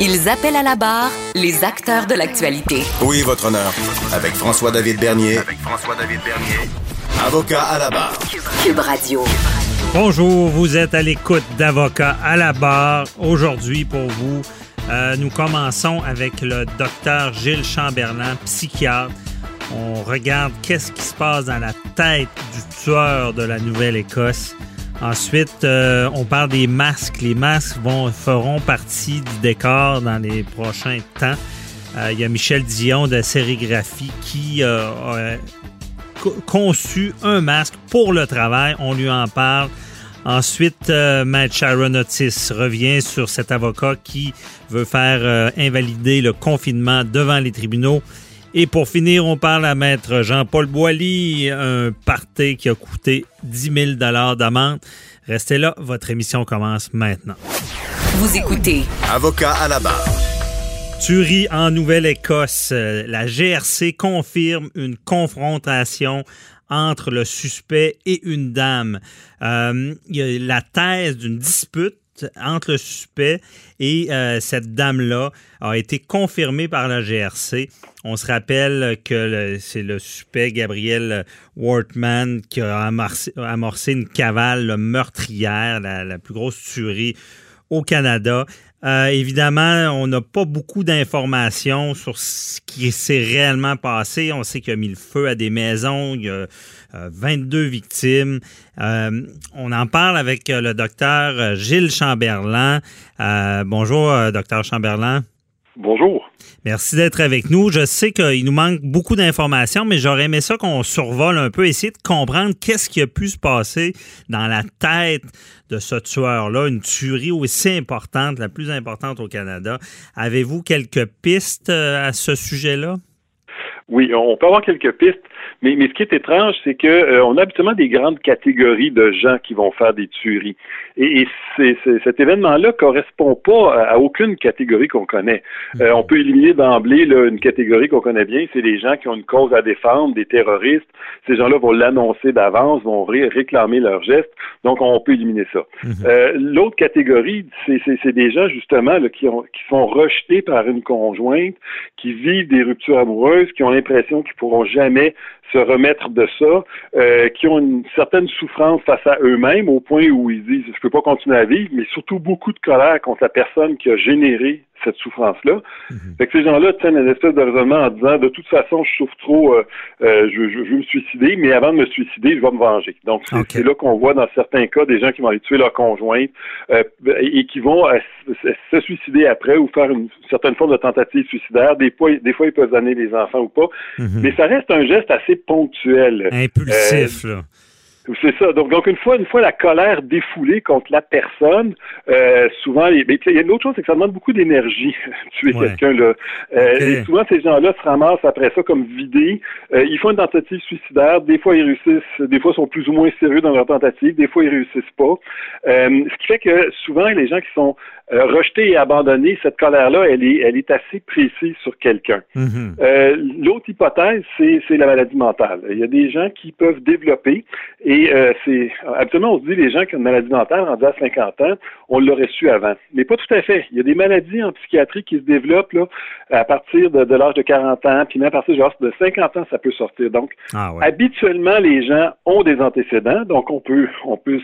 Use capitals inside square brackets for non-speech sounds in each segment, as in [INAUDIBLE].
Ils appellent à la barre les acteurs de l'actualité. Oui, votre honneur. Avec François-David Bernier. Avec François-David Bernier. Avocat à la barre. Cube Radio. Bonjour, vous êtes à l'écoute d'Avocat à la barre. Aujourd'hui, pour vous, euh, nous commençons avec le docteur Gilles Chamberlain, psychiatre. On regarde qu'est-ce qui se passe dans la tête du tueur de la Nouvelle-Écosse. Ensuite, euh, on parle des masques. Les masques vont, feront partie du décor dans les prochains temps. Euh, il y a Michel Dion de Sérigraphie qui a conçu un masque pour le travail. On lui en parle. Ensuite, euh, Matt Sharon Otis revient sur cet avocat qui veut faire euh, invalider le confinement devant les tribunaux. Et pour finir, on parle à Maître Jean-Paul Boilly, un party qui a coûté 10 000 d'amende. Restez là, votre émission commence maintenant. Vous écoutez Avocat à la barre. Tuerie en Nouvelle-Écosse. La GRC confirme une confrontation entre le suspect et une dame. Euh, il y a la thèse d'une dispute entre le suspect et euh, cette dame-là a été confirmée par la GRC. On se rappelle que c'est le suspect Gabriel Wortman qui a amorcé, une cavale meurtrière, la, plus grosse tuerie au Canada. Euh, évidemment, on n'a pas beaucoup d'informations sur ce qui s'est réellement passé. On sait qu'il a mis le feu à des maisons. Il a 22 euh, victimes. Euh, on en parle avec le docteur Gilles Chamberlain. bonjour, docteur Chamberlain. Bonjour. Merci d'être avec nous. Je sais qu'il nous manque beaucoup d'informations, mais j'aurais aimé ça qu'on survole un peu, essayer de comprendre qu'est-ce qui a pu se passer dans la tête de ce tueur-là, une tuerie aussi importante, la plus importante au Canada. Avez-vous quelques pistes euh, à ce sujet-là? Oui, on peut avoir quelques pistes. Mais, mais ce qui est étrange, c'est que euh, on a habituellement des grandes catégories de gens qui vont faire des tueries. Et, cet événement-là correspond pas à, aucune catégorie qu'on connaît. Euh, on peut éliminer d'emblée une catégorie qu'on connaît bien, c'est les gens qui ont une cause à défendre, des terroristes. Ces gens-là vont l'annoncer d'avance, vont réclamer leurs gestes. Donc, on peut éliminer ça. Mhm. Euh, l'autre catégorie, c'est, c'est, des gens justement là, qui, ont, qui sont rejetés par une conjointe, qui vivent des ruptures amoureuses, qui ont l'impression qu'ils pourront jamais se remettre de ça, euh, qui ont une certaine souffrance face à eux-mêmes au point où ils disent je peux pas continuer à vivre, mais surtout beaucoup de colère contre la personne qui a généré cette souffrance-là. Mhm. Fait que ces gens-là tiennent une espèce de raisonnement en disant de toute façon, je souffre trop, euh, euh, je, je, veux me suicider, mais avant de me suicider, je vais me venger. Donc c'est là qu'on voit dans certains cas des gens qui vont aller tuer leur conjointe euh, et qui vont se suicider après ou faire une certaine forme de tentative suicidaire. Des fois, des fois ils peuvent amener les enfants ou pas, mhm. mais ça reste un geste assez ponctuel. Impulsif, là. C'est ça. Donc, donc une fois, une fois la colère défoulée contre la personne, euh, souvent, il y a une autre chose, c'est que ça demande beaucoup d'énergie [LAUGHS] tuer quelqu'un là. Euh, Et souvent, ces gens-là se ramassent après ça comme vidés. Euh, ils font une tentative suicidaire. Des fois, ils réussissent. Des fois, ils sont plus ou moins sérieux dans leur tentative. Des fois, ils réussissent pas. Euh, ce qui fait que souvent, les gens qui sont euh, rejeter et abandonner, cette colère-là, elle est, elle est assez précise sur quelqu'un. Mhm. euh, L'autre hypothèse, c'est la maladie mentale. Il y a des gens qui peuvent développer, et euh, c'est absolument on se dit les gens qui ont une maladie mentale rendue à 50 ans, on l'aurait su avant. Mais pas tout à fait. Il y a des maladies en psychiatrie qui se développent là, à partir de, de l'âge de 40 ans, puis même à partir de, de 50 ans, ça peut sortir. Donc, ah habituellement, les gens ont des antécédents, donc on peut, on peut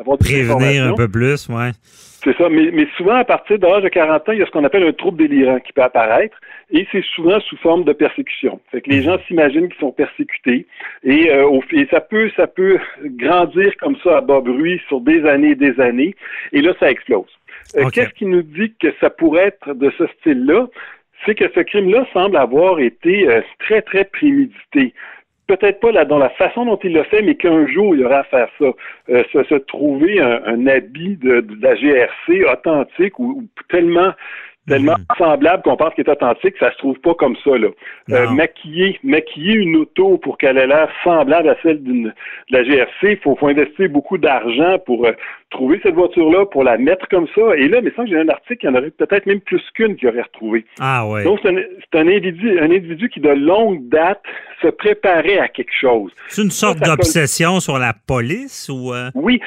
avoir des Prévenir un peu plus, ouais. C'est ça, mais, mais souvent, à partir de l'âge de 40 ans, il y a ce qu'on appelle un trouble délirant qui peut apparaître, et c'est souvent sous forme de persécution. Fait que les gens s'imaginent qu'ils sont persécutés, et, euh, et, ça peut ça peut grandir comme ça à bas bruit sur des années et des années, et là, ça explose. Euh, qu'est-ce qui nous dit que ça pourrait être de ce style-là? C'est que ce crime-là semble avoir été euh, très, très prémédité peut-être pas là, dans la façon dont il le fait, mais qu'un jour, il aura à faire ça. Euh, se, trouver un, habit de, la GRC authentique ou, tellement [LAUGHS] tellement semblable qu'on pense qu'il est authentique, ça se trouve pas comme ça. Là. Euh, maquiller, maquiller une auto pour qu'elle ait l'air semblable à celle d'une de la GRC, il faut, faut, investir beaucoup d'argent pour euh, trouver cette voiture-là, pour la mettre comme ça. Et là, mais sans que j'ai un article, il y en aurait peut-être même plus qu'une qui aurait retrouvé. Ah ouais. Donc c'est un, un, individu, un individu qui de longue date se préparait à quelque chose. C'est une sorte d'obsession sur la police ou euh? Oui.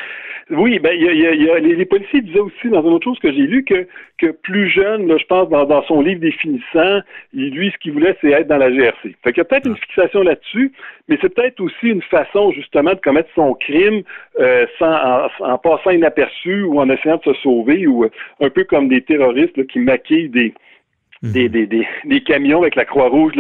Oui, ben il y a, y a, les, policiers disaient aussi dans une autre chose que j'ai lu que que plus jeune, là, je pense dans, dans, son livre définissant, lui ce qu'il voulait c'est être dans la GRC. Fait qu'il y a peut-être une ah. fixation là-dessus, mais c'est peut-être aussi une façon justement de commettre son crime euh, sans en, en, passant inaperçu ou en essayant de se sauver ou euh, un peu comme des terroristes là, qui maquillent des. Des, des, des, des, camions avec la Croix-Rouge,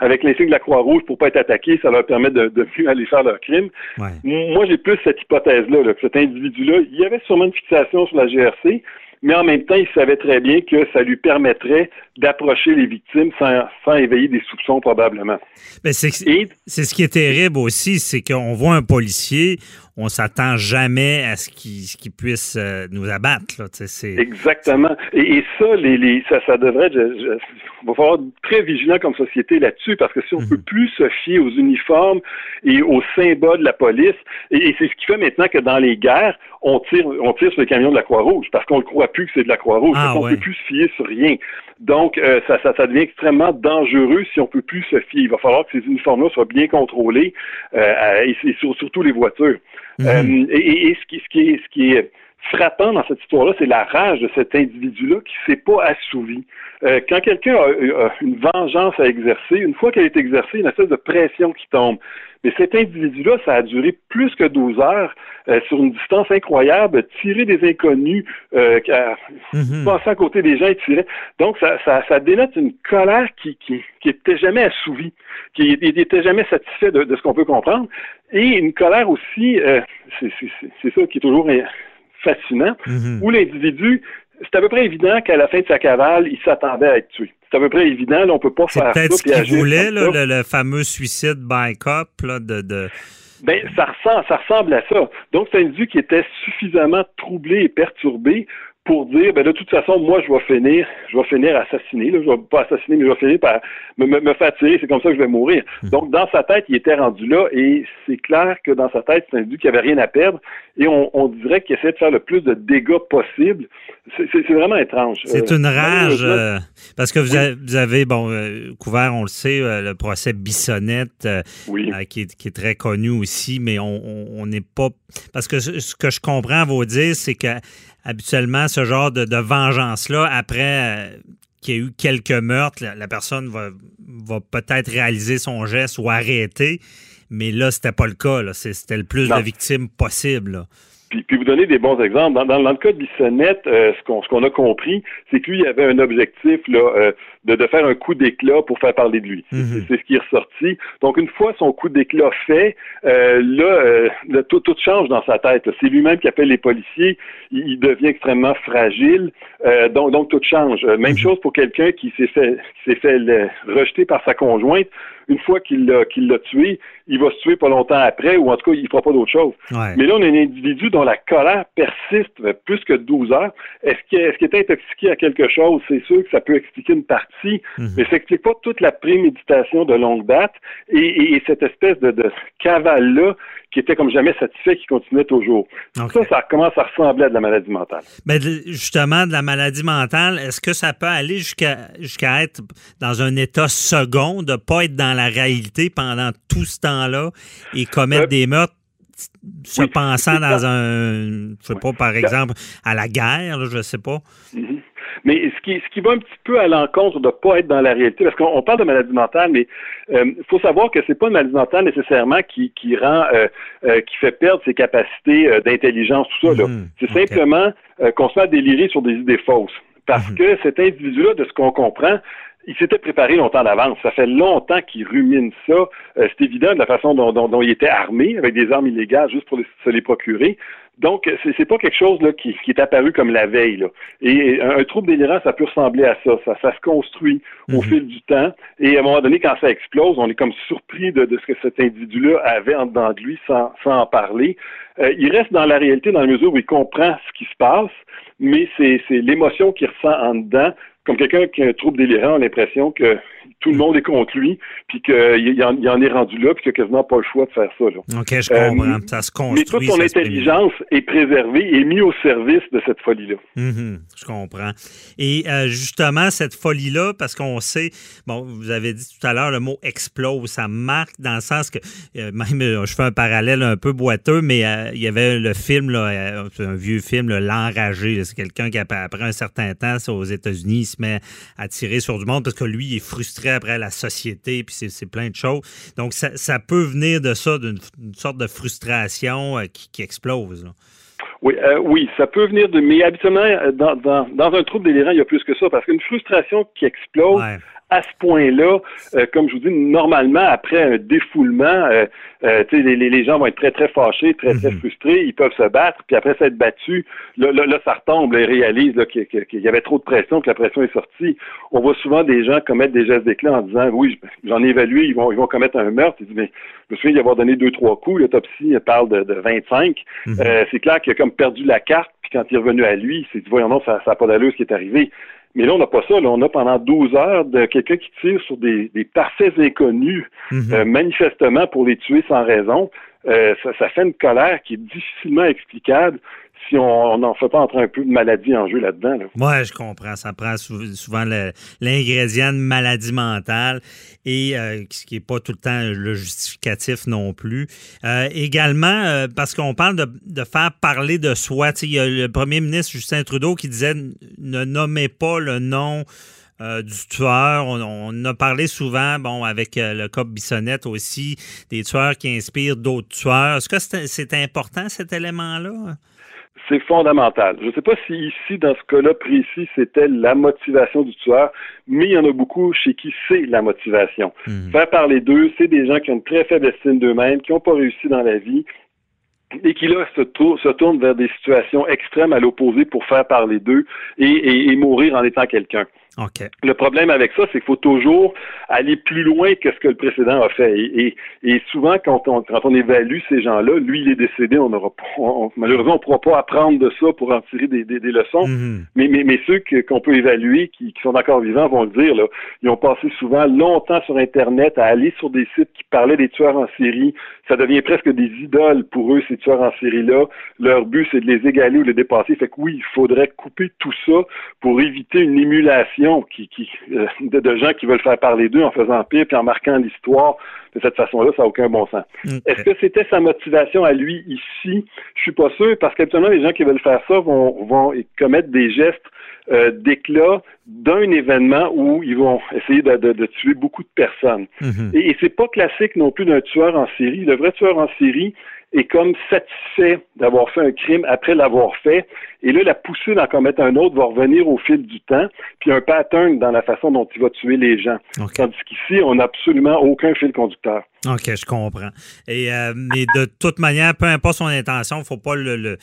avec l'insigne de la Croix-Rouge pour pas être attaqué, ça leur permet de, de mieux aller faire leur crime. Moi, j'ai plus cette hypothèse-là, là, que cet individu-là, il y avait sûrement une fixation sur la GRC, mais en même temps, il savait très bien que ça lui permettrait d'approcher les victimes sans, sans, éveiller des soupçons probablement. c'est ce qui est terrible aussi, c'est qu'on voit un policier, on s'attend jamais à ce qu'il puisse euh, nous abattre. Là, Exactement. Et, et, ça, les, les, ça, ça devrait être... Je, il va falloir être très vigilant comme société là-dessus parce que si on ne mhm. peut plus se fier aux uniformes et aux symboles de la police, et, c'est ce qui fait maintenant que dans les guerres, on tire, on tire sur les camions de la Croix-Rouge parce qu'on ne croit plus que c'est de la Croix-Rouge. Ah, on ne peut plus se fier sur rien. Donc, euh, ça, ça, ça, devient extrêmement dangereux si on peut plus se fier. Il va falloir que ces uniformes-là soient bien contrôlés, euh, et, surtout les voitures. Mhm. Euh, et, et, ce, qui, ce, qui est, ce qui est frappant dans cette histoire-là, c'est la rage de cet individu-là qui ne s'est pas assouvi. Euh, quand quelqu'un a, une vengeance à exercer, une fois qu'elle est exercée, il y a une espèce de pression qui tombe. Mais cet individu-là, ça a duré plus que 12 heures euh, sur une distance incroyable, tirer des inconnus, euh, mm passer à côté des gens et tirer. Donc, ça, ça, ça dénote une colère qui qui, qui était jamais assouvie, qui n'était jamais satisfait de, de ce qu'on peut comprendre, et une colère aussi, euh, c'est ça qui est toujours fascinant, mhm. où l'individu, c'est à peu près évident qu'à la fin de sa cavale, il s'attendait à être tué. C'est à peu près évident, là, on peut pas faire ça. C'est peut-être ce qu'il voulait, là, le, fameux suicide by cop, là, de... de... Ben, ça ressemble, ça ressemble à ça. Donc, c'est un individu qui était suffisamment troublé et perturbé pour dire ben de toute façon moi je vais finir je vais finir assassiné là, je vais pas assassiner mais je vais finir par me, me, faire tirer. C'est comme ça que je vais mourir. Hmm. donc dans sa tête il était rendu là et c'est clair que dans sa tête c'est un individu qui avait rien à perdre et on, on dirait qu'il essaie de faire le plus de dégâts possible. C'est vraiment étrange. C'est une euh, rage euh, parce que vous, avez, vous avez bon euh, couvert on le sait le procès Bissonnette qui, est, qui, est, très connu aussi mais on n'est pas parce que ce que je comprends à vous dire c'est que habituellement, ce genre de, vengeance-là, après euh, qu'il y a eu quelques meurtres, la, personne va, va peut-être réaliser son geste ou arrêter. Mais là, c'était pas le cas. C'était le plus de victimes possible. Puis, puis, vous donnez des bons exemples. Dans, dans, le cas de Bissonnette, euh, ce qu'on ce qu'on a compris, c'est que lui, il avait un objectif là, euh, de, de faire un coup d'éclat pour faire parler de lui. Mhm. C'est ce qui est ressorti. Donc, une fois son coup d'éclat fait, euh, là, tout, tout change dans sa tête. C'est lui-même qui appelle les policiers. Il, devient extrêmement fragile. donc, donc, tout change. Même mhm. chose pour quelqu'un qui s'est fait, qui s'est fait rejeter par sa conjointe une fois qu'il l'a qu'il l'a tué, il va se tuer pas longtemps après, ou en tout cas, il fera pas d'autre chose. Mais là, on a un individu dont la colère persiste plus que 12 heures. Est-ce qu'il est, qu est, intoxiqué à quelque chose? C'est sûr que ça peut expliquer une partie, mhm. mais ça n'explique pas toute la préméditation de longue date et, et, cette espèce de, de cavale-là qui était comme jamais satisfait, qui continuait toujours. Ça, ça commence à ressembler à de la maladie mentale. Mais ben, justement, de la maladie mentale, est-ce que ça peut aller jusqu'à jusqu'à être dans un état second, de pas être dans la réalité pendant tout ce temps-là et commettre euh, des meurtres se pensant dans un, je sais pas, par exemple, à la guerre, là, je sais pas? Mm-hmm. Mais ce qui, ce qui va un petit peu à l'encontre de ne pas être dans la réalité, parce qu'on parle de maladie mentale, mais il euh, faut savoir que c'est pas une maladie mentale nécessairement qui, qui rend, euh, euh, qui fait perdre ses capacités d'intelligence, tout ça. Mhm. c'est simplement qu'on se met à délirer sur des idées fausses. Parce mhm. que cet individu-là, de ce qu'on comprend, il s'était préparé longtemps d'avance. Ça fait longtemps qu'il rumine ça. c'est évident de la façon dont, dont, dont, il était armé, avec des armes illégales, juste pour se les procurer. Donc, c'est, c'est pas quelque chose là, qui, qui, est apparu comme la veille. Là. Et un, trouble délirant, ça peut ressembler à ça. Ça, ça se construit au mhm. fil du temps. Et à un moment donné, quand ça explose, on est comme surpris de, de ce que cet individu-là avait en dedans de lui sans, sans en parler. Euh, il reste dans la réalité dans la mesure où il comprend ce qui se passe, mais c'est, c'est l'émotion qu'il ressent en dedans comme quelqu'un qui a un trouble délirant a l'impression que tout le monde est contre lui, puis qu'il en, il en est rendu là, puis qu'il n'a quasiment pas le choix de faire ça. Là. OK, je comprends. ça se construit. Mais toute son intelligence est préservée et mise au service de cette folie-là. Mm-hmm, je comprends. Et euh, justement, cette folie-là, parce qu'on sait, bon, vous avez dit tout à l'heure le mot explose, ça marque dans le sens que, euh, même, euh, je fais un parallèle un peu boiteux, mais il y avait le film, là, un vieux film, L'Enragé. C'est quelqu'un qui, après un certain temps, aux États-Unis, se met à tirer sur du monde parce que lui, il est frustré après la société, puis c'est plein de choses. Donc, ça, peut venir de ça, d'une sorte de frustration euh, qui, explose. Oui, euh, oui, ça peut venir de. Mais habituellement, euh, dans, dans, un trouble délirant, il y a plus que ça, parce qu'une frustration qui explose, à ce point-là, euh, comme je vous dis, normalement, après un défoulement, euh, euh, les, les, gens vont être très, très fâchés, très, très mhm. frustrés, ils peuvent se battre, puis après s'être battus, là, là, ça retombe, ils réalisent qu'il y avait trop de pression, que la pression est sortie. On voit souvent des gens commettre des gestes d'éclat en disant, oui, j'en ai évalué, ils vont, ils vont commettre un meurtre. Ils disent, mais je me souviens d'y avoir donné deux, trois coups, l'autopsie parle de, de 25. Mhm. c'est clair qu'il a comme perdu la carte, puis quand il est revenu à lui, il s'est dit, voyons non, ça n'a pas d'allure ce qui est arrivé. Mais là, on n'a pas ça. Là. On a pendant 12 heures de quelqu'un qui tire sur des, parfaits inconnus, mhm. euh, manifestement pour les tuer sans raison. Euh, ça, ça, fait une colère qui est difficilement explicable si on n'en fait pas entrer un peu de maladie en jeu là-dedans. Là. Oui, je comprends. Ça prend souvent l'ingrédient de maladie mentale et euh, ce qui n'est pas tout le temps le justificatif non plus. Euh, également, euh, parce qu'on parle de, faire parler de soi. Il y a le premier ministre Justin Trudeau qui disait ne nommez pas le nom du tueur. On, a parlé souvent, bon, avec le cop Bissonnette aussi, des tueurs qui inspirent d'autres tueurs. Est-ce que c'est important cet élément-là? C'est fondamental. Je ne sais pas si ici, dans ce cas-là précis, c'était la motivation du tueur, mais il y en a beaucoup chez qui c'est la motivation. Hmm. Faire parler d'eux, c'est des gens qui ont une très faible estime d'eux-mêmes, qui n'ont pas réussi dans la vie, et qui là se, tournent vers des situations extrêmes à l'opposé pour faire parler d'eux et, mourir en étant quelqu'un. Le problème avec ça, c'est qu'il faut toujours aller plus loin que ce que le précédent a fait. Et, souvent, quand on, quand on évalue ces gens-là, lui, il est décédé, on aura malheureusement, on ne pourra pas apprendre de ça pour en tirer des, leçons. Mm-hmm. mais, mais, mais, ceux qu'on peut évaluer, qui, sont encore vivants, vont le dire. Là, ils ont passé souvent longtemps sur Internet à aller sur des sites qui parlaient des tueurs en série. Ça devient presque des idoles pour eux, ces tueurs en série-là. Leur but, c'est de les égaler ou de les dépasser. Fait que oui, il faudrait couper tout ça pour éviter une émulation qui, euh, de, gens qui veulent faire parler d'eux en faisant pire puis en marquant l'histoire de cette façon-là, ça n'a aucun bon sens. Est-ce que c'était sa motivation à lui ici? Je suis pas sûr, parce qu'habituellement, les gens qui veulent faire ça vont, vont commettre des gestes euh, d'éclat d'un événement où ils vont essayer de, tuer beaucoup de personnes. Mm-hmm. Et, et c'est pas classique non plus d'un tueur en série. Le vrai tueur en série, est comme satisfait d'avoir fait un crime après l'avoir fait. Et là, la poussée d'en commettre un autre va revenir au fil du temps, puis un pattern dans la façon dont il va tuer les gens. Tandis qu'ici, on n'a absolument aucun fil conducteur. OK, je comprends. Et euh, mais de toute manière, peu importe son intention, faut pas le,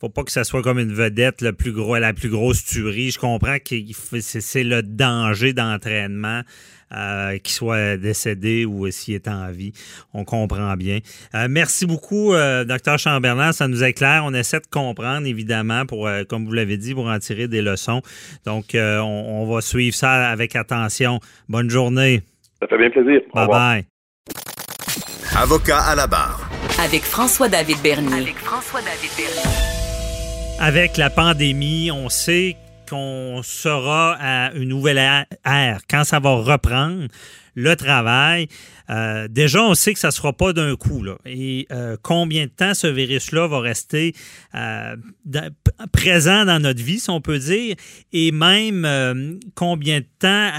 faut pas que ça soit comme une vedette le plus gros, la plus grosse tuerie. Je comprends que c'est le danger d'entraînement. Euh, qu'il soit décédé ou s'il est en vie. On comprend bien. Euh, merci beaucoup, euh, docteur Chamberlain. Ça nous éclaire. On essaie de comprendre, évidemment, pour, comme vous l'avez dit, pour en tirer des leçons. Donc, on, on, va suivre ça avec attention. Bonne journée. Ça fait bien plaisir. Bye bye. Avocat à la barre. Avec François-David Bernier. Avec François-David Bernier. Avec la pandémie, on sait qu'on sera à une nouvelle ère, quand ça va reprendre le travail. Euh, déjà, on sait que ça ne sera pas d'un coup. Et euh, combien de temps ce virus-là va rester euh, présent dans notre vie, si on peut dire, et même combien de temps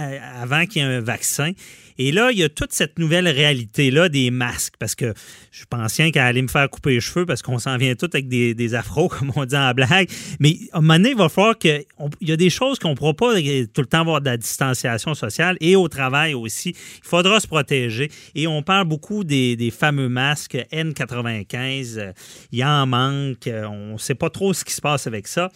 avant qu'il y ait un vaccin. Et là, il y a toute cette nouvelle réalité-là des masques, parce que je pense bien qu'à aller me faire couper les cheveux parce qu'on s'en vient tout avec des, des, afros, [LAUGHS] comme on dit en blague. Mais à un moment donné, il va falloir qu'il y a des choses qu'on ne pourra pas tout le temps avoir de la distanciation sociale et au travail aussi. Il faudra se protéger. Et on parle beaucoup des, des fameux masques N95. Il y en manque. On ne sait pas trop ce qui se passe avec ça.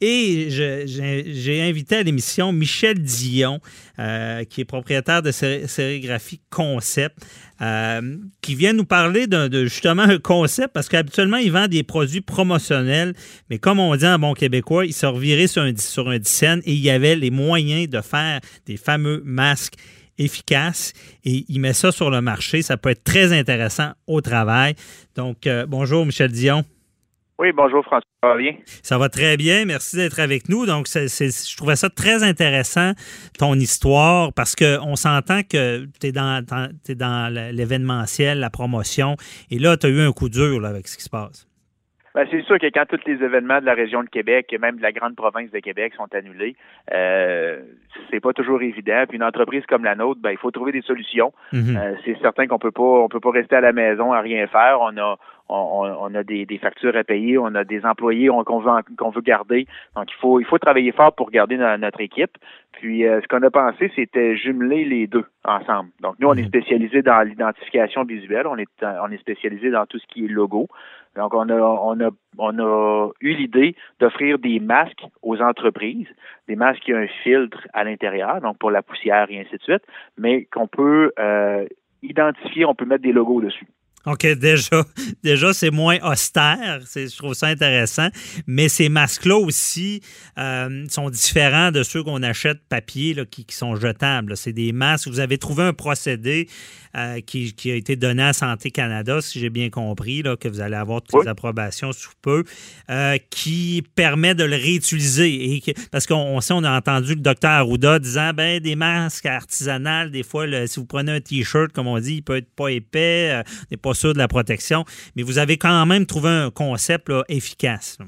Et j'ai invité à l'émission Michel Dion, euh, qui est propriétaire de Sérigraphie Concept, euh, qui vient nous parler de, justement un concept, parce qu'habituellement, il vend des produits promotionnels, mais comme on dit en bon québécois, il se revirait sur un, sur et il y avait les moyens de faire des fameux masques efficaces et il met ça sur le marché. Ça peut être très intéressant au travail. Donc, euh, bonjour Michel Dion. Oui, bonjour François. Ça va bien? Ça va très bien. Merci d'être avec nous. Donc, je trouvais ça très intéressant, ton histoire, parce qu'on s'entend que tu es dans, dans l'événementiel, la promotion, et là, tu as eu un coup dur avec ce qui se passe. Ben, c'est sûr que quand tous les événements de la région de Québec et même de la grande province de Québec sont annulés, euh, c'est pas toujours évident. Puis une entreprise comme la nôtre, ben, il faut trouver des solutions. Mhm. Euh, c'est certain qu'on peut pas on peut pas rester à la maison à rien faire. On a on, a des, factures à payer, on a des employés qu'on veut qu'on veut garder. Donc il faut il faut travailler fort pour garder notre équipe. Puis euh, ce qu'on a pensé, c'était jumeler les deux ensemble. Donc nous on est mhm. spécialisé dans l'identification visuelle, on est on est spécialisé dans tout ce qui est logo. Donc, on a, on a, on a eu l'idée d'offrir des masques aux entreprises, des masques qui ont un filtre à l'intérieur, donc pour la poussière et ainsi de suite, mais qu'on peut euh, identifier, on peut mettre des logos dessus. OK, [LAUGHS] déjà, déjà c'est moins austère. Je trouve ça intéressant. Mais ces masques-là aussi euh, sont différents de ceux qu'on achète papier là, qui, sont jetables. C'est des masques. Vous avez trouvé un procédé euh, qui, a été donné à Santé Canada, si j'ai bien compris, là, que vous allez avoir toutes les approbations sous peu, euh, qui permet de le réutiliser. Et parce qu'on sait, on a entendu le docteur Arruda disant ben des masques artisanales, des fois, si vous prenez un T-shirt, comme on dit, il peut être pas épais, n'est pas sûr de la protection, mais vous avez quand même trouvé un concept efficace.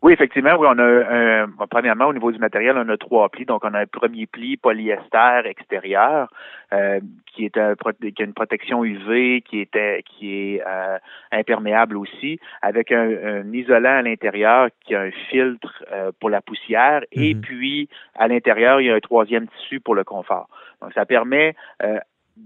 Oui, effectivement, oui, on a un, premièrement au niveau du matériel, on a trois plis. Donc, on a un premier pli polyester extérieur euh, qui est a une protection UV, qui est euh, imperméable aussi, avec un, isolant à l'intérieur qui a un filtre euh, pour la poussière, et mhm. puis à l'intérieur il y a un troisième tissu pour le confort. Donc, ça permet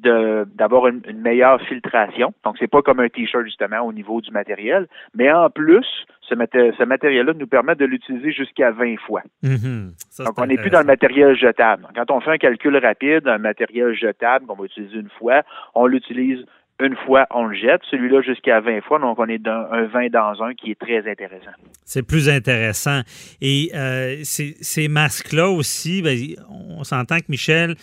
d'avoir une, meilleure filtration. Donc, c'est pas comme un T-shirt, justement, au niveau du matériel. Mais en plus, ce, ce matériel-là nous permet de l'utiliser jusqu'à 20 fois. Mm-hmm. Donc, on n'est plus dans le matériel jetable. Quand on fait un calcul rapide, un matériel jetable qu'on va utiliser une fois, on l'utilise une fois, on le jette. Celui-là jusqu'à 20 fois. Donc, on est dans un 20 dans un qui est très intéressant. C'est plus intéressant. Et euh, ces, masques-là aussi, ben, on s'entend que Michel,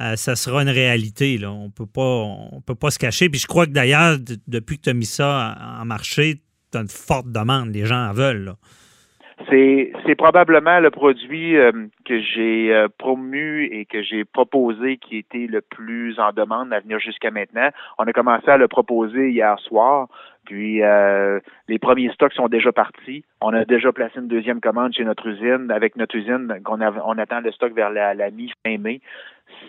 euh, ça sera une réalité. On peut pas, on peut pas se cacher. Puis je crois que d'ailleurs, depuis que tu as mis ça en marché, tu as une forte demande. Les gens en veulent. C'est, probablement le produit euh, que j'ai euh, promu et que j'ai proposé qui était le plus en demande à venir jusqu'à maintenant. On a commencé à le proposer hier soir. Puis les premiers stocks sont déjà partis. On a déjà placé une deuxième commande chez notre usine. Avec notre usine, on attend le stock vers la, la mi-fin mai.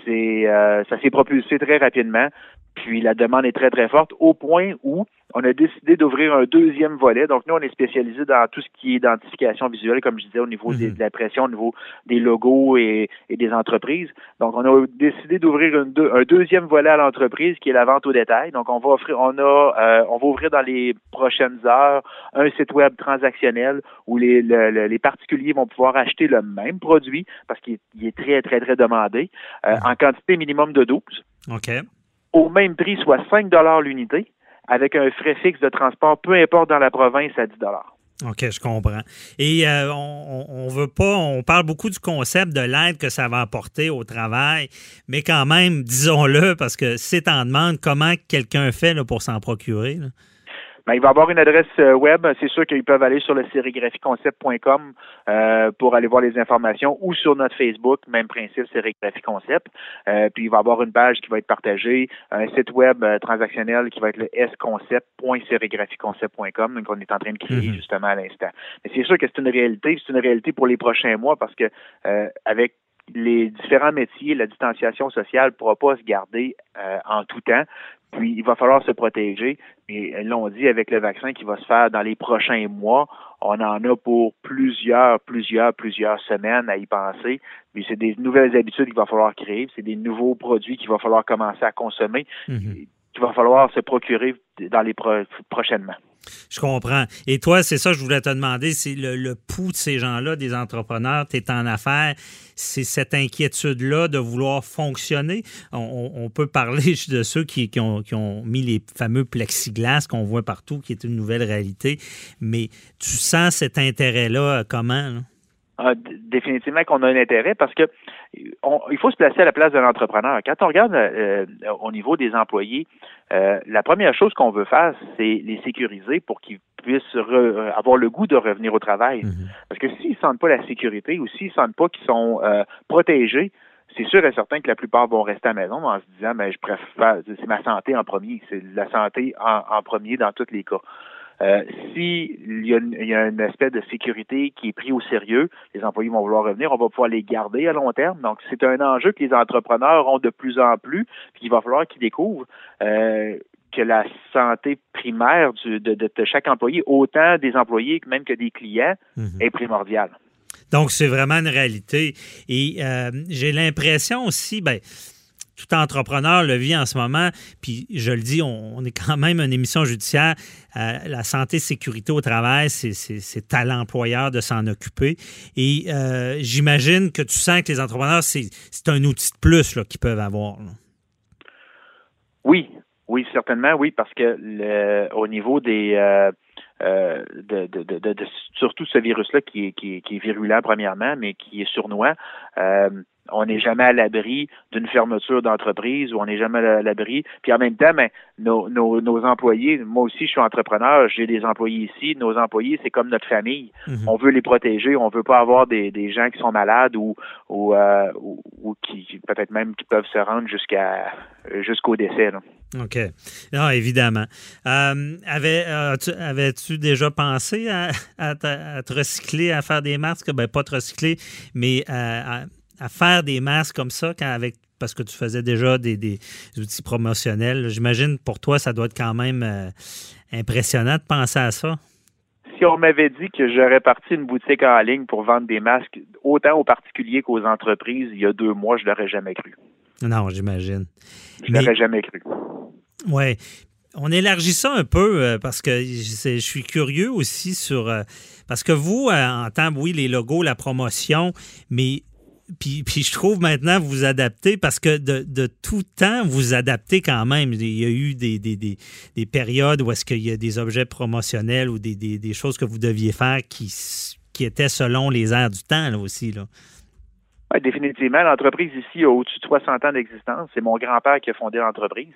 C'est euh, ça s'est propulsé très rapidement. Puis la demande est très, très forte, au point où on a décidé d'ouvrir un deuxième volet. Donc, nous, on est spécialisé dans tout ce qui est identification visuelle, comme je disais, au niveau de mhm. l'impression, au niveau des logos et, des entreprises. Donc, on a décidé d'ouvrir un deuxième volet à l'entreprise qui est la vente au détail. Donc, on va offrir, on a, euh, on va ouvrir dans les prochaines heures un site web transactionnel où les, les particuliers vont pouvoir acheter le même produit parce qu'il est très, très, très demandé euh, mhm. en quantité minimum de 12. OK au même prix, soit 5 l'unité, avec un frais fixe de transport, peu importe dans la province, à 10 OK, je comprends. Et euh, on, on, veut pas, on parle beaucoup du concept de l'aide que ça va apporter au travail, mais quand même, disons-le, parce que c'est en demande, comment quelqu'un fait pour s'en procurer? Ben, il va avoir une adresse euh, web. C'est sûr qu'ils peuvent aller sur le sérigraphieconcept.com euh, pour aller voir les informations ou sur notre Facebook, même principe, Sérigraphie Concept. Euh, puis il va avoir une page qui va être partagée, un site web euh, transactionnel qui va être le sconcept.sérigraphieconcept.com. Donc on est en train de créer mhm. justement à l'instant. Mais c'est sûr que c'est une réalité. C'est une réalité pour les prochains mois parce que avec les différents métiers, la distanciation sociale ne pourra pas se garder en tout temps. Puis il va falloir se protéger. Et l'on dit avec le vaccin qui va se faire dans les prochains mois, on en a pour plusieurs, plusieurs, plusieurs semaines à y penser. Puis c'est des nouvelles habitudes qu'il va falloir créer, c'est des nouveaux produits qu'il va falloir commencer à consommer. Mhm. Qu'il va falloir se procurer dans les prochainement. Je comprends. Et toi, c'est ça que je voulais te demander, c'est le, pouls de ces gens-là, des entrepreneurs, tu es en affaires, c'est cette inquiétude-là de vouloir fonctionner? On, peut parler [LAUGHS] de ceux qui, ont, mis les fameux plexiglas qu'on voit partout, qui est une nouvelle réalité, mais tu sens cet intérêt-là comment? Définitivement qu'on a un intérêt parce que il faut se placer à la place de l'entrepreneur. Quand on regarde euh, au niveau des employés, euh, la première chose qu'on veut faire, c'est les sécuriser pour qu'ils puissent euh, avoir le goût de revenir au travail. Mhm. Parce que s'ils ne sentent pas la sécurité ou s'ils ne sentent pas qu'ils sont protégés, c'est sûr et certain que la plupart vont rester à la maison en se disant, mais je préfère, c'est ma santé en premier, c'est la santé en premier dans tous les cas. Euh, S'il y, a une, y a une espèce de sécurité qui est pris au sérieux, les employés vont vouloir revenir, on va pouvoir les garder à long terme. Donc, c'est un enjeu que les entrepreneurs ont de plus en plus, puis il va falloir qu'ils découvrent euh, que la santé primaire du, de, de, chaque employé, autant des employés que même que des clients, mhm. est primordiale. Donc, c'est vraiment une réalité. Et euh, j'ai l'impression aussi, ben, tout entrepreneur le vit en ce moment. Puis je le dis, on, est quand même une émission judiciaire. Euh, la santé, sécurité au travail, c'est à l'employeur de s'en occuper. Et euh, j'imagine que tu sens que les entrepreneurs, c'est un outil de plus qu'ils peuvent avoir. Oui, oui, certainement, oui, parce que au niveau des euh, de, de, surtout ce virus-là qui est, qui, virulent premièrement, mais qui est sournois, on n'est jamais à l'abri d'une fermeture d'entreprise ou on n'est jamais à l'abri. Puis en même temps, ben, nos, nos, employés, moi aussi je suis entrepreneur, j'ai des employés ici, nos employés, c'est comme notre famille. Mhm. On veut les protéger, on veut pas avoir des, des gens qui sont malades ou ou, euh, ou, qui peut-être même qui peuvent se rendre jusqu'à jusqu'au décès. OK. Non, évidemment. Euh, avais-tu déjà pensé à, à, te recycler, à faire des masques? Ben, pas te recycler, mais à à faire des masques comme ça quand avec parce que tu faisais déjà des, outils promotionnels. J'imagine pour toi, ça doit être quand même euh, impressionnant de penser à ça. Si on m'avait dit que j'aurais parti une boutique en ligne pour vendre des masques, autant aux particuliers qu'aux entreprises, il y a deux mois, je l'aurais jamais cru. Non, j'imagine. Je l'aurais jamais cru. Oui. On élargit ça un peu euh, parce que je suis curieux aussi sur. Euh, parce que vous, en tant, oui, les logos, la promotion, mais puis, je trouve maintenant vous vous adaptez parce que de, tout temps, vous adaptez quand même. Il y a eu des, des, périodes où est-ce qu'il y a des objets promotionnels ou des, choses que vous deviez faire qui, qui étaient selon les airs du temps là, aussi. Là. Oui, définitivement. L'entreprise ici a au-dessus de 60 ans d'existence. C'est mon grand-père qui a fondé l'entreprise.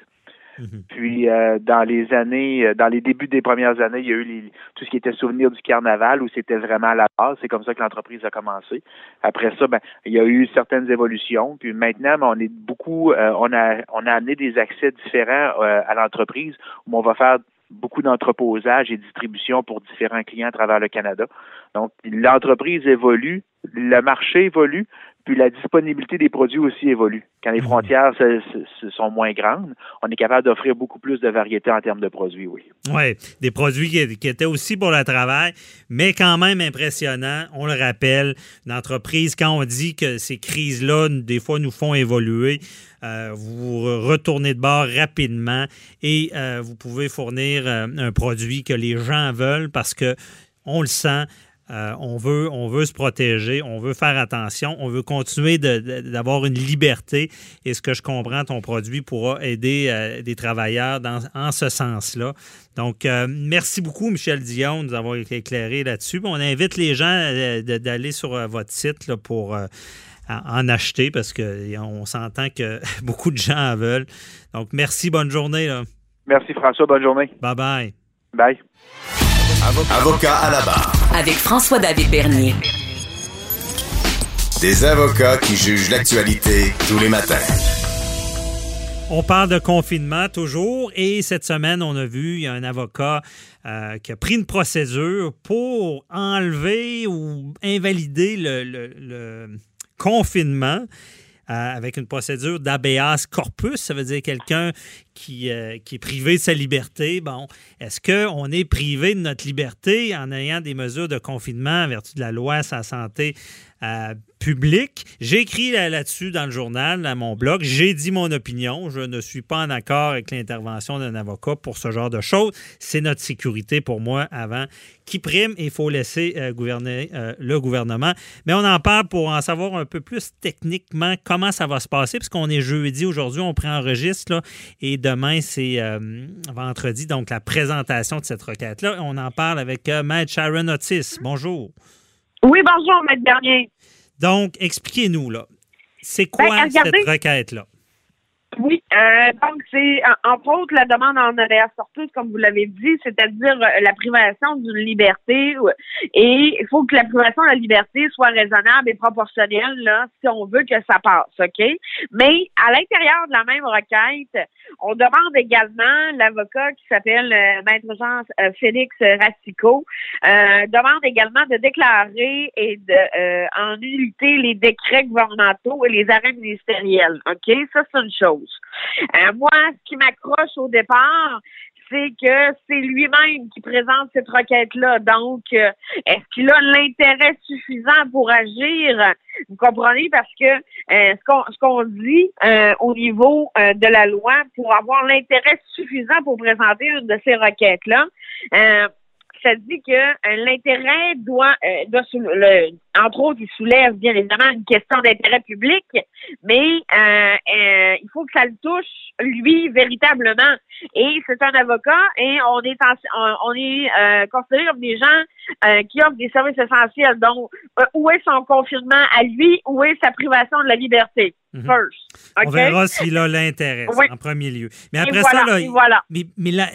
Mhm. Puis euh, dans les années, euh, dans les débuts des premières années, il y a eu tout ce qui était souvenir du carnaval où c'était vraiment à la base. C'est comme ça que l'entreprise a commencé. Après ça, ben, il y a eu certaines évolutions. Puis maintenant, ben, on est beaucoup, euh, on a on a amené des accès différents à l'entreprise où on va faire beaucoup d'entreposage et distribution pour différents clients à travers le Canada. Donc, l'entreprise évolue, le marché évolue, puis la disponibilité des produits aussi évolue. Quand les mhm. frontières sont moins grandes, on est capable d'offrir beaucoup plus de variété en termes de produits, oui. Oui, des produits qui, étaient aussi pour le travail, mais quand même impressionnants. On le rappelle, une entreprise, quand on dit que ces crises-là, des fois, nous font évoluer, euh, vous retournez de bord rapidement et euh, vous pouvez fournir euh, un produit que les gens veulent parce que on le sent, euh, on, veut, on veut se protéger, on veut faire attention, on veut continuer d'avoir une liberté. Et ce que je comprends, ton produit pourra aider euh, des travailleurs dans, en ce sens-là. Donc, euh, merci beaucoup, Michel Dion, de nous avoir éclairé là-dessus. On invite les gens d'aller sur votre site pour en acheter parce qu'on s'entend que [LAUGHS] beaucoup de gens en veulent. Donc, merci, bonne journée. Merci, François, bonne journée. Bye-bye. Bye. Avocat à la barre. Avec François-David Bernier. Des avocats qui jugent l'actualité tous les matins. On parle de confinement toujours et cette semaine, on a vu, il y a un avocat euh, qui a pris une procédure pour enlever ou invalider le confinement. Euh, avec une procédure d'habeas corpus. Ça veut dire quelqu'un qui, euh, qui est privé de sa liberté. Bon, est-ce qu'on est privé de notre liberté en ayant des mesures de confinement en vertu de la loi sa santé euh, publique? J'ai écrit là-dessus dans le journal, dans mon blog. J'ai dit mon opinion. Je ne suis pas en accord avec l'intervention d'un avocat pour ce genre de choses. C'est notre sécurité pour moi avant qui prime et il faut laisser euh, gouverner le gouvernement. Mais on en parle pour en savoir un peu plus techniquement comment ça va se passer, puisqu'on est jeudi aujourd'hui, on prend enregistre là, et demain, c'est euh, vendredi, donc la présentation de cette requête-là. On en parle avec euh, Maître Sharon Otis. Bonjour. Oui, bonjour, Maître Bernier. Donc, expliquez-nous, là. C'est quoi Ben, cette regardez- requête-là? Oui, euh, donc c'est en- entre autres la demande en habeas corpus, comme vous l'avez dit, c'est-à-dire euh, la privation d'une liberté et il faut que la privation de la liberté soit raisonnable et proportionnelle là, si on veut que ça passe, OK? Mais à l'intérieur de la même requête, on demande également l'avocat qui s'appelle euh, Maître Jean euh, Félix Racicot euh, demande également de déclarer et de en nullité les décrets gouvernementaux et les arrêts ministériels. OK? Ça, c'est une chose. Euh, moi, ce qui m'accroche au départ, c'est que c'est lui-même qui présente cette requête-là. Donc, euh, est-ce qu'il a l'intérêt suffisant pour agir? Vous comprenez? Parce que euh, ce qu'on dit au niveau de la loi, pour avoir l'intérêt suffisant pour présenter une de ces requêtes-là, ça dit que euh, l'intérêt doit, euh, doit le, entre autres, il soulève bien évidemment une question d'intérêt public, mais euh, il faut que ça le touche lui véritablement. Et c'est un avocat et on est en- on, on est considéré comme des gens qui offrent des services essentiels. Donc, où est son confinement à lui? Où est sa privation de la liberté? Mhm. First. On verra s'il a l'intérêt, Oui. en premier lieu. Mais Et après voilà, ça, là, et voilà. Mais,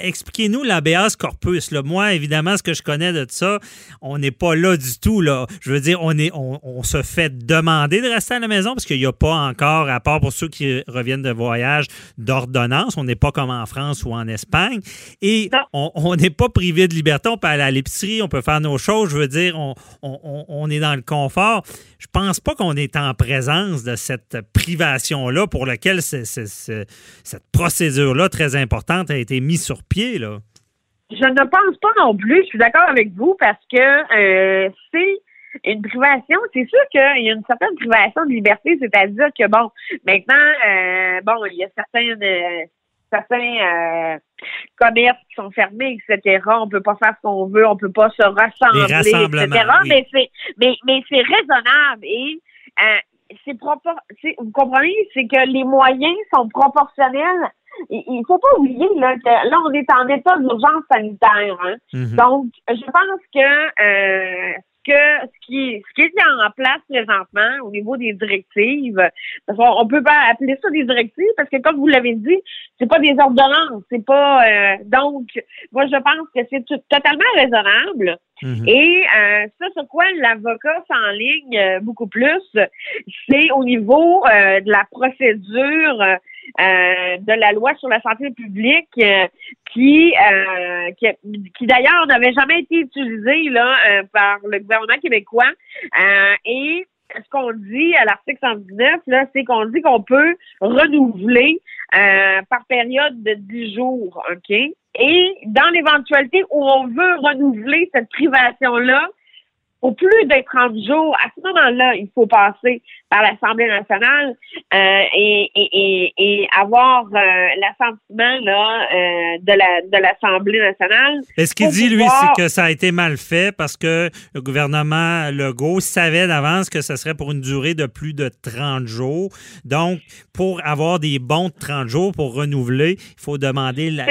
expliquez-nous l'habeas corpus. Là. Moi, évidemment, ce que je connais de ça, on n'est pas là du tout. Là. Je veux dire, on, est, on, on se fait demander de rester à la maison parce qu'il n'y a pas encore, à part pour ceux qui reviennent de voyage, d'ordonnance. On n'est pas comme en France ou en Espagne. Et Non. on n'est pas privé de liberté. On peut aller à l'épicerie, on peut faire nos choses. Je veux dire, on, on- on- on est dans le confort. Je pense pas qu'on est en présence de cette privation-là pour laquelle cette procédure-là très importante a été mise sur pied. Là? Je ne pense pas non plus. Je suis d'accord avec vous parce que euh, c'est une privation. C'est sûr qu'il y a une certaine privation de liberté, c'est-à-dire que bon, maintenant, euh, bon, il y a certaines euh, certains euh, commerces qui sont fermés, etc. On peut pas faire ce qu'on veut, on peut pas se rassembler, etc. oui. Mais c'est mais mais c'est raisonnable et c'est propor c'est- vous comprenez, c'est que les moyens sont proportionnels. Il, faut pas oublier là, que là, on est en état d'urgence sanitaire. Hein? Mhm. Donc, je pense que euh, que ce qui, ce qui est mis en place présentement au niveau des directives, parce qu'on on peut pas appeler ça des directives parce que comme vous l'avez dit, c'est pas des ordonnances, c'est pas euh, donc moi je pense que c'est totalement raisonnable. Mhm. Et euh, ça, sur quoi l'avocat s'enligne euh, beaucoup plus, c'est au niveau euh, de la procédure euh, de la loi sur la santé publique euh, qui, euh, qui, qui d'ailleurs n'avait jamais été utilisée là, par le gouvernement québécois. Et ce qu'on dit à l'article 119, là, c'est qu'on dit qu'on peut renouveler euh, par période de 10 jours, OK? Et dans l'éventualité où on veut renouveler cette privation-là, au plus de 30 jours, à ce moment-là, il faut passer par l'Assemblée nationale euh, et, et, et, et avoir euh, l'assentiment là, euh, de la de l'Assemblée nationale. Et ce qu'il dit, lui, c'est que ça a été mal fait parce que le gouvernement Legault savait d'avance que ce serait pour une durée de plus de 30 jours. Donc, pour avoir des bons de 30 jours pour renouveler, il faut demander la-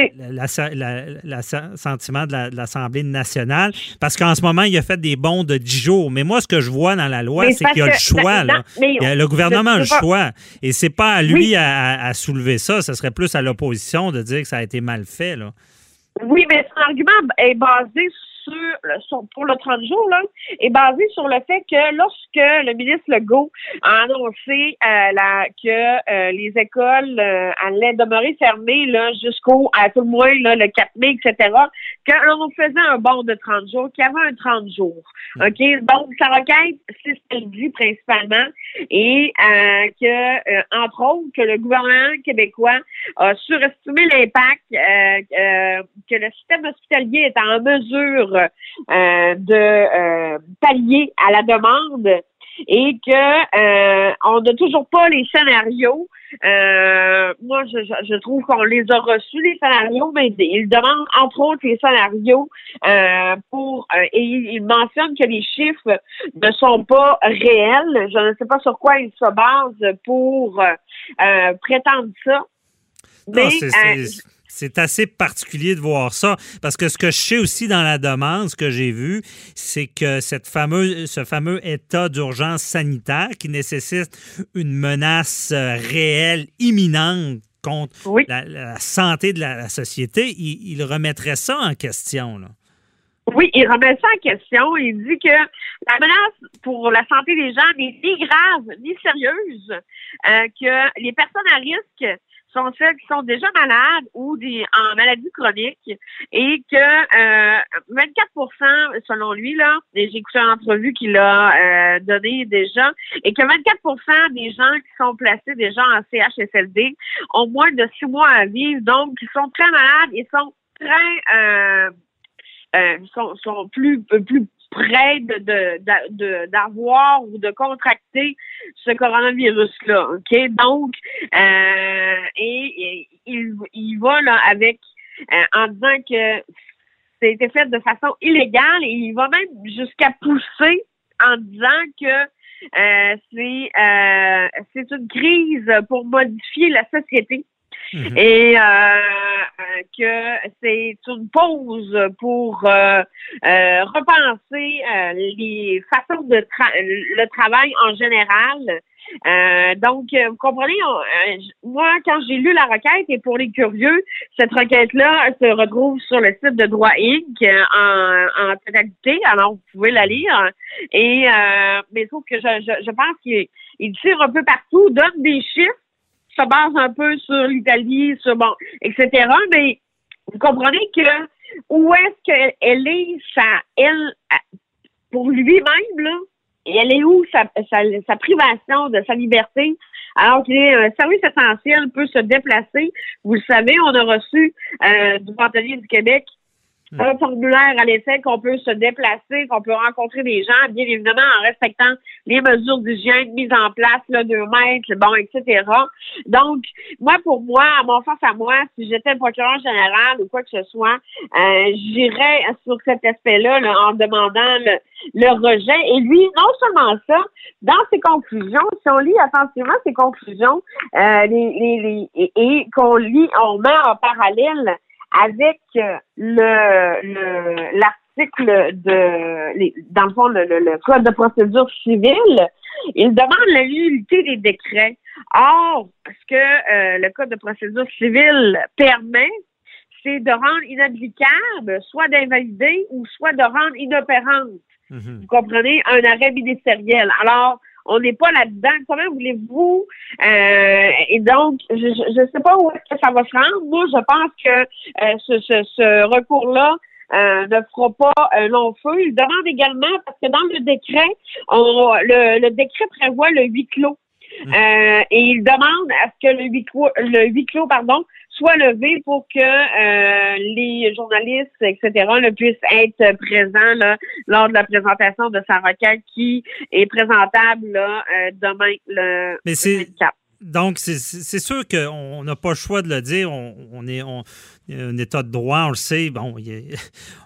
l'assentiment de la- de l'Assemblée nationale parce qu'en ce moment, il a fait des bons de 10 jours. Mais moi, ce que je vois dans la loi, c'est qu'il y a le choix. là. a- le gouvernement a le choix. Et c'est pas à lui Oui. à, à- à soulever ça. Ce serait plus à l'opposition de dire que ça a été mal fait. Là. Oui, mais son argument est basé sur, sur, pour le 30 jours là, est basée sur le fait que lorsque le ministre Legault a annoncé euh, la, que euh, les écoles euh, allaient demeurer fermées là jusqu'au à tout le moins là, le 4 mai, etc., qu'on faisait un bond de 30 jours, qu'il y avait un 30 jours. Mm. OK? Donc, sa requête, c'est ce qu'elle dit principalement, et que, entre autres, que le gouvernement québécois a surestimé l'impact que le système hospitalier est en mesure de pallier à la demande et que euh, on n'a toujours pas les scénarios. Euh, moi, je, je trouve qu'on les a reçus, les scénarios, mais ils demandent entre autres les scénarios euh, pour et ils mentionnent que les chiffres ne sont pas réels. Je ne sais pas sur quoi ils se basent pour prétendre ça. Mais, c'est assez particulier de voir ça parce que ce que je sais aussi dans la demande, ce que j'ai vu, c'est que cette fameuse, ce fameux état d'urgence sanitaire qui nécessite une menace euh, réelle, imminente contre la, santé de la, société, il, remettrait ça en question. Là. Oui, il remet ça en question. Il dit que la menace pour la santé des gens n'est ni grave ni sérieuse, euh, que les personnes à risque sont celles qui sont déjà malades ou des, en maladie chronique et que euh, 24% selon lui, là, j'ai écouté une entrevue qu'il a euh, donné déjà, et que 24% des gens qui sont placés déjà en CHSLD ont moins de six mois à vivre, donc ils sont très malades et sont très euh, euh, sont, sont plus plus près de, d'avoir ou de contracter ce coronavirus-là. OK? Donc, euh, et, il, il va là avec euh, en disant que c'était fait de façon illégale et il va même jusqu'à pousser en disant que euh, c'est euh, c'est une crise pour modifier la société. Mhm. Et euh, euh, que c'est une pause pour euh, repenser les façons de le travail en général. donc, vous comprenez, moi, quand j'ai lu la requête, et pour les curieux, cette requête-là se retrouve sur le site de Droit Inc. en, en totalité, alors vous pouvez la lire. Et mais sauf que je, je, je pense qu'il tire un peu partout, donne des chiffres, se base un peu sur l'Italie, sur bon, etc. Mais vous comprenez que où est-ce qu'elle est, sa, elle, pour lui-même, là, elle est où sa, sa, privation de sa liberté, alors qu'il est un service essentiel, peut se déplacer. Vous le savez, on a reçu euh, du bâtonnier du Québec un formulaire à l'essai qu'on peut se déplacer, qu'on peut rencontrer des gens, bien évidemment en respectant les mesures d'hygiène mises en place, là, deux mètres, bon, etc. Donc, moi, pour moi, à mon face à moi, si j'étais le procureur général ou quoi que ce soit, euh, j'irais sur cet aspect-là en demandant le, le rejet. Et lui, non seulement ça, dans ses conclusions, si on lit attentivement ses conclusions, euh, les, les, les, et qu'on lit, on met en parallèle avec euh, le l'article de dans le fond le, code de procédure civile, il demande la nullité des décrets. Or, ce que euh, le code de procédure civile permet, c'est de rendre inapplicable, soit d'invalider ou soit de rendre inopérante. Mm-hmm. Vous comprenez? Un arrêt ministériel. Alors, on n'est pas là-dedans. Comment voulez-vous? Euh, et donc, je ne sais pas où est-ce que ça va se rendre. Moi, je pense que euh, ce, ce, recours-là euh, ne fera pas un long feu. Il demande également, parce que dans le décret, on, le, le décret prévoit le huis clos. Mmh. [LAUGHS] Euh, et il demande à ce que le huis clos, le huis clos pardon, soit levé pour que euh, les journalistes, etc., ne puissent être présents là, lors de la présentation de sa requête qui est présentable là, euh, demain le, Mais c'est, donc, c'est sûr qu'on n'a pas le choix de le dire. On, est un état de droit, on le sait. Bon,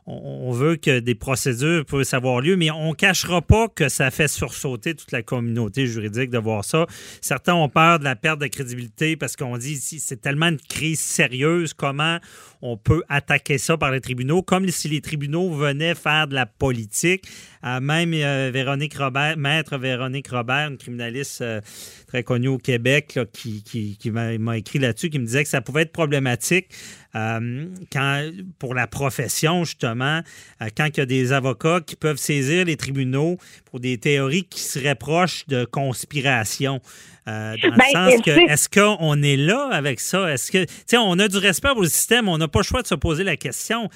on, veut que des procédures puissent avoir lieu, mais on ne cachera pas que ça fait sursauter toute la communauté juridique de voir ça. Certains ont peur de la perte de crédibilité parce qu'on dit ici, c'est tellement une crise sérieuse, comment on peut attaquer ça par les tribunaux, comme si les tribunaux venaient faire de la politique. Euh, même euh, Véronique Robert, maître Véronique Robert, une criminaliste euh, très connue au Québec, qui, m'a écrit là-dessus, qui me disait que ça pouvait être problématique pour la profession, justement, euh, quand il y a des avocats qui peuvent saisir les tribunaux pour des théories qui seraient proches de conspiration. Euh, dans le ben, sens que, est-ce qu'on est là avec ça? Est-ce que, tu sais, on a du respect pour le système, on n'a pas le choix de se poser la question.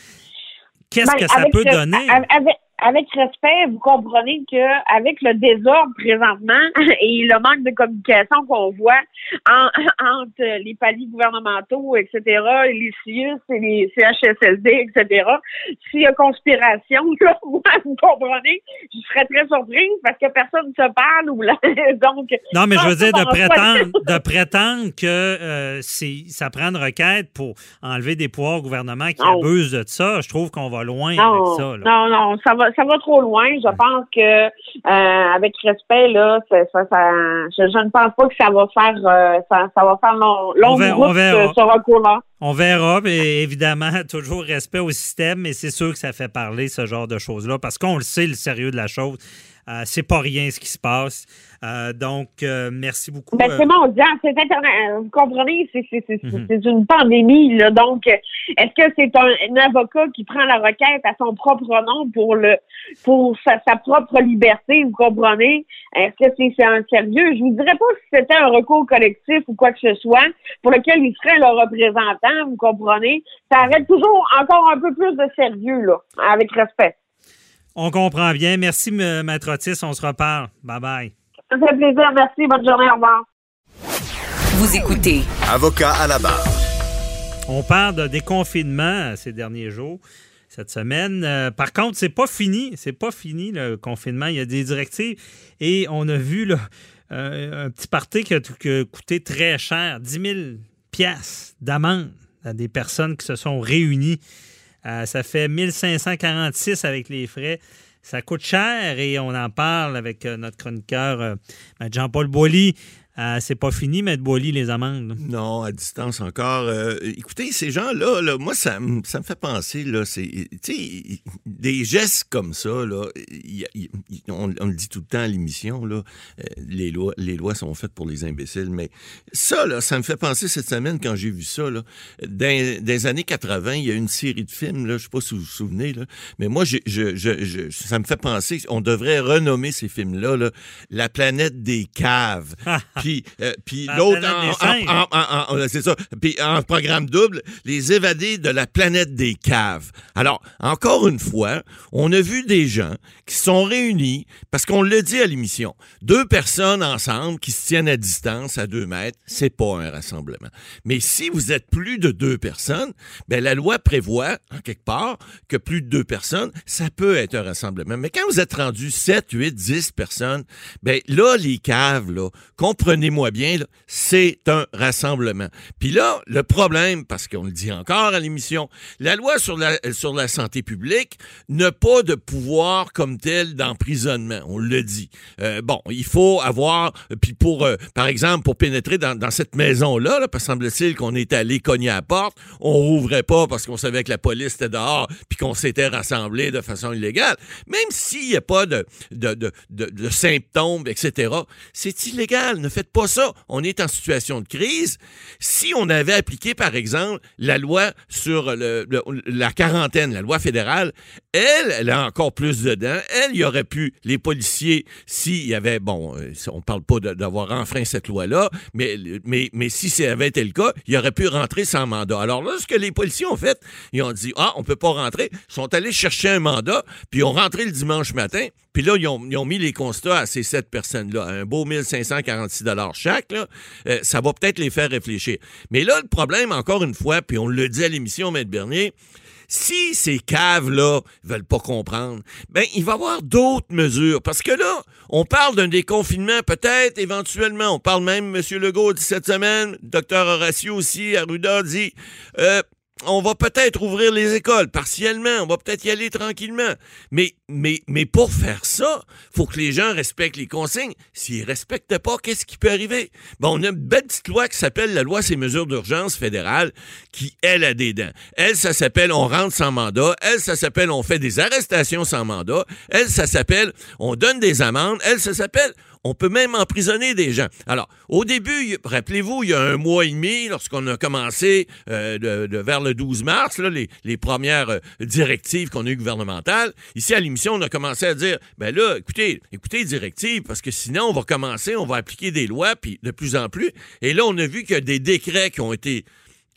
Qu'est-ce ben, que ça peut donner? avec respect, vous comprenez que avec le désordre présentement [LAUGHS] et le manque de communication qu'on voit [LAUGHS] entre les paliers gouvernementaux, etc., les CIUS et les CHSLD, etc., s'il y a conspiration, [LAUGHS] vous comprenez, je serais très surprise parce que personne ne se parle ou là, donc. Non, mais je veux dire de prétendre, de prétendre que euh, ça prend une requête pour enlever des pouvoirs au gouvernement qui abusent de ça. Je trouve qu'on va loin avec ça. Non, non, ça va ça va trop loin. Je pense que euh, avec respect, là, ça, je, ne pense pas que ça va faire euh, ça, va faire long, longue route ce recours-là. On verra, mais évidemment, [LAUGHS] toujours respect au système, mais c'est sûr que ça fait parler ce genre de choses-là, parce qu'on le sait, le sérieux de la chose. Euh, c'est pas rien ce qui se passe. Euh, donc, euh, merci beaucoup. Ben, c'est mondial, c'est. Vous comprenez, c'est une pandémie. Là. Donc, est-ce que c'est un, avocat qui prend la requête à son propre nom pour le pour sa, propre liberté, vous comprenez? Est-ce que c'est un sérieux? Je vous dirais pas si c'était un recours collectif ou quoi que ce soit pour lequel il serait le représentant, vous comprenez? Ça arrête toujours encore un peu plus de sérieux, là, avec respect. On comprend bien. Merci, Maître Otis. On se reparle. Bye-bye. Ça fait plaisir. Merci. Bonne journée. Au revoir. Vous écoutez. Avocat à la barre. On parle de déconfinement ces derniers jours, cette semaine. Euh, par contre, c'est pas fini. C'est pas fini le confinement. Il y a des directives et on a vu là, euh, un petit parti qui a, coûté très cher 10 000 pièces d'amende à des personnes qui se sont réunies euh, ça fait 1546 avec les frais. Ça coûte cher et on en parle avec euh, notre chroniqueur euh, Jean-Paul Boilly. Euh, c'est pas fini, mettre Boily les amendes. Non, à distance encore. Euh, écoutez, ces gens-là, moi, ça, me fait penser, là, c'est, des gestes comme ça, là, on, le dit tout le temps à l'émission, là, euh, les, lois, les lois sont faites pour les imbéciles, mais ça, là, ça me fait penser cette semaine quand j'ai vu ça, là, dans, des années 80, il y a une série de films, là, je sais pas si vous vous souvenez, là, mais moi, je, je, ça me fait penser, on devrait renommer ces films-là, là, La planète des caves. [LAUGHS] Euh, puis, l'autre, en, c'est ça. Puis en programme double, les évadés de la planète des caves. Alors, encore une fois, on a vu des gens qui sont réunis, parce qu'on le dit à l'émission, deux personnes ensemble qui se tiennent à distance, à deux mètres, c'est pas un rassemblement. Mais si vous êtes plus de deux personnes, ben la loi prévoit, en quelque part, que plus de deux personnes, ça peut être un rassemblement. Mais quand vous êtes rendu 7, 8, 10 personnes, ben là, les caves, là, comprenez comprenez-moi bien, c'est un rassemblement. Puis là, le problème, parce qu'on le dit encore à l'émission, la loi sur la, sur la santé publique n'a pas de pouvoir comme tel d'emprisonnement. On le dit. Euh, bon, il faut avoir, puis pour, euh, par exemple, pour pénétrer dans, dans cette maison-là, là, semble-t-il qu'on est allé cogner à la porte, on rouvrait pas parce qu'on savait que la police était dehors, puis qu'on s'était rassemblé de façon illégale. Même s'il n'y a pas de, de, de, de, symptômes, etc., c'est illégal. Ne faites pas ça. On est en situation de crise. Si on avait appliqué, par exemple, la loi sur la quarantaine, la loi fédérale, elle, elle a encore plus dedans. Elle, il y aurait pu, les policiers, s'il y avait, bon, euh, on parle pas d'avoir enfreint cette loi-là, mais, si ça avait été le cas, il aurait pu rentrer sans mandat. Alors là, ce que les policiers ont fait, ils ont dit, ah, on peut pas rentrer. Ils sont allés chercher un mandat, puis ils ont rentré le dimanche matin, puis là, ils ont, mis les constats à ces sept personnes-là. Un beau 1546 chaque, là, euh, ça va peut-être les faire réfléchir. Mais là, le problème, encore une fois, puis on le dit à l'émission, Maître Bernier, si ces caves-là veulent pas comprendre, ben, il va y avoir d'autres mesures. Parce que là, on parle d'un déconfinement, peut-être, éventuellement. On parle même, M. Legault dit cette semaine, Dr. Horacio aussi, Arruda dit, euh, on va peut-être ouvrir les écoles partiellement, on va peut-être y aller tranquillement. Mais, mais, mais pour faire ça, faut que les gens respectent les consignes. S'ils respectent pas, qu'est-ce qui peut arriver? Bon, on a une belle petite loi qui s'appelle la loi ces mesures d'urgence fédérale qui, elle, a des dents. Elle, ça s'appelle on rentre sans mandat. Elle, ça s'appelle on fait des arrestations sans mandat. Elle, ça s'appelle on donne des amendes. Elle, ça s'appelle on peut même emprisonner des gens. Alors, au début, rappelez-vous, il y a un mois et demi, lorsqu'on a commencé euh, vers le 12 mars, les, premières euh, directives qu'on a eues gouvernementales, ici à l'émission, on a commencé à dire, ben là, écoutez, écoutez directives, parce que sinon, on va commencer, on va appliquer des lois, puis de plus en plus. Et là, on a vu qu'il des décrets qui ont été